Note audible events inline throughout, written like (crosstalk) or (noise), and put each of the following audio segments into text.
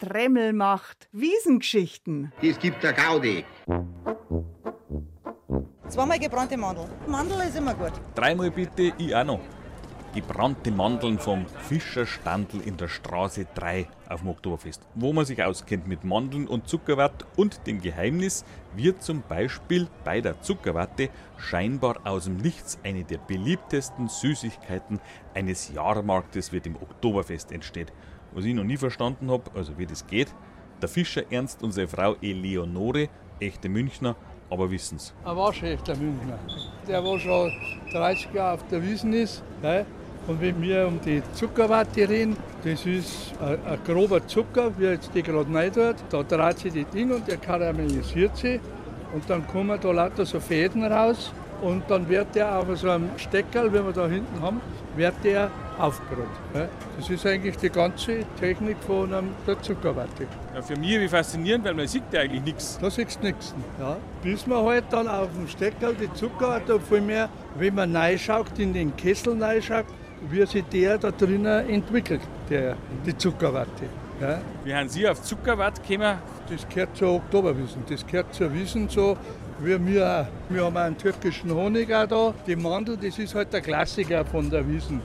der Tremmel macht. Wiesengeschichten. Es gibt der Gaudi. Zweimal gebrannte Mandel. Mandel ist immer gut. Dreimal bitte, ich auch noch. Gebrannte Mandeln vom Fischerstandl in der Straße 3 auf dem Oktoberfest. Wo man sich auskennt mit Mandeln und Zuckerwatte und dem Geheimnis, wird zum Beispiel bei der Zuckerwatte scheinbar aus dem Nichts eine der beliebtesten Süßigkeiten eines Jahrmarktes wird im Oktoberfest entsteht. Was ich noch nie verstanden habe, also wie das geht, der Fischer Ernst und seine Frau Eleonore, echte Münchner, aber wissen's. Ein waschechter Münchner. Der, wo schon 30 Jahre auf der Wiesen ist. Gell? Und wenn wir um die Zuckerwatte reden, das ist ein, ein grober Zucker, wie jetzt die gerade rein tut. Da dreht sich die Ding und der karamellisiert sie. Und dann kommen da lauter so Fäden raus. Und dann wird der auf so einem Steckerl, wie wir da hinten haben, wird der gell? Das ist eigentlich die ganze Technik von einem, der Zuckerwatte. Ja, für mich wie faszinierend, weil man sieht ja eigentlich nichts. Da siehst du nichts. Ja. Bis man halt dann auf dem Steckerl die Zuckerwatte, viel mehr, wenn man reinschaut, in den Kessel reinschaut, wie sich der da drinnen entwickelt, der, die Zuckerwatte. Ja. Wie haben Sie auf Zuckerwatt gekommen? Das gehört zur Oktoberwiesen. Das gehört zur Wiesen so wie wir auch. Wir haben auch einen türkischen Honig auch da. Die Mandel, das ist halt der Klassiker von der Wiesen.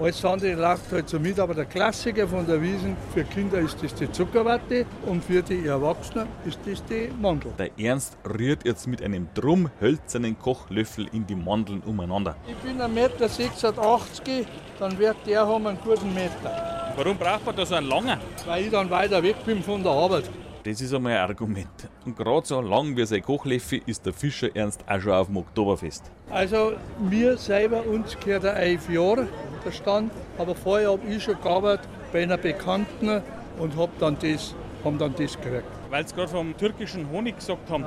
Alles andere läuft halt so mit, aber der Klassiker von der Wiesen, für Kinder ist das die Zuckerwatte und für die Erwachsenen ist das die Mandel. Der Ernst rührt jetzt mit einem drum hölzernen Kochlöffel in die Mandeln umeinander. Ich bin 1,86 Meter, dann wird der haben einen guten Meter. Warum braucht man da so einen langen? Weil ich dann weiter weg bin von der Arbeit. Das ist einmal ein Argument. Und gerade so lang wie sein Kochlöffel ist der Fischer Ernst auch schon auf dem Oktoberfest. Also mir selber, uns gehört er elf Jahre, der Stand. Aber vorher habe ich schon gearbeitet bei einer Bekannten und habe dann das, haben dann das gekriegt. Weil Sie gerade vom türkischen Honig gesagt haben,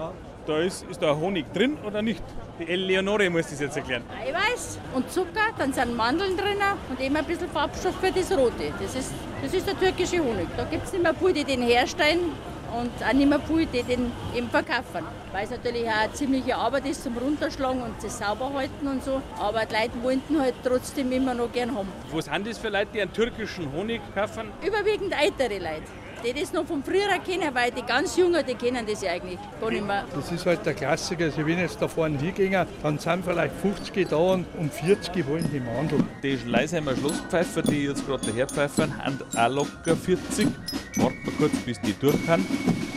da ist, ist da Honig drin oder nicht? Die Eleonore muss das jetzt erklären. Eiweiß und Zucker, dann sind Mandeln drin und eben ein bisschen Farbstoff für das Rote. Das ist, das ist der türkische Honig. Da gibt es nicht mehr die den herstellen und auch nicht mehr viele, die den eben verkaufen. Weil es natürlich auch eine ziemliche Arbeit ist zum Runterschlagen und das sauber halten und so. Aber die Leute wollten halt trotzdem immer noch gern haben. Was sind das für Leute, die einen türkischen Honig kaufen? Überwiegend ältere Leute, die das noch von früher kennen, weil die ganz Jungen, die kennen das ja eigentlich gar nicht mehr. Das ist halt der Klassiker. Also wenn jetzt da vorne hingehen, dann sind vielleicht 50 da und um 40 wollen die Mandel. Die Schleißheimer Schlusspfeifer, die jetzt gerade daher pfeifen, haben auch locker 40. Warten wir kurz, bis die durch sind.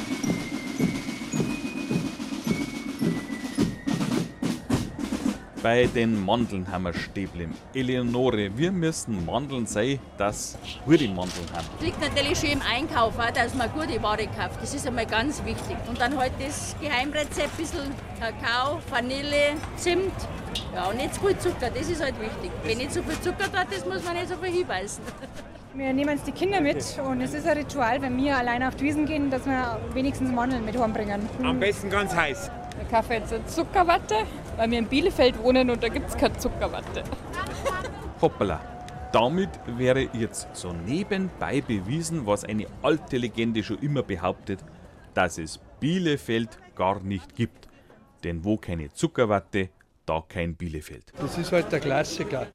Bei den Mandeln haben wir Stäblim. Eleonore, wir müssen Mandeln sein, dass gute Mandeln haben. Es liegt natürlich schon im Einkauf, auch, dass man gute Ware kauft. Das ist einmal ganz wichtig. Und dann halt das Geheimrezept, ein bisschen Kakao, Vanille, Zimt. Ja, und nicht zu viel Zucker, das ist halt wichtig. Wenn nicht so viel Zucker dort ist, muss man nicht so viel hinbeißen. (laughs) Wir nehmen uns die Kinder mit und es ist ein Ritual, wenn wir alleine auf die Wiesen gehen, dass wir wenigstens Mandeln mit heimbringen. Am besten ganz heiß. Ich kaufe jetzt eine Zuckerwatte, weil wir in Bielefeld wohnen und da gibt es keine Zuckerwatte. Hoppala. Damit wäre jetzt so nebenbei bewiesen, was eine alte Legende schon immer behauptet, dass es Bielefeld gar nicht gibt. Denn wo keine Zuckerwatte, da kein Bielefeld. Das ist halt der Klassiker.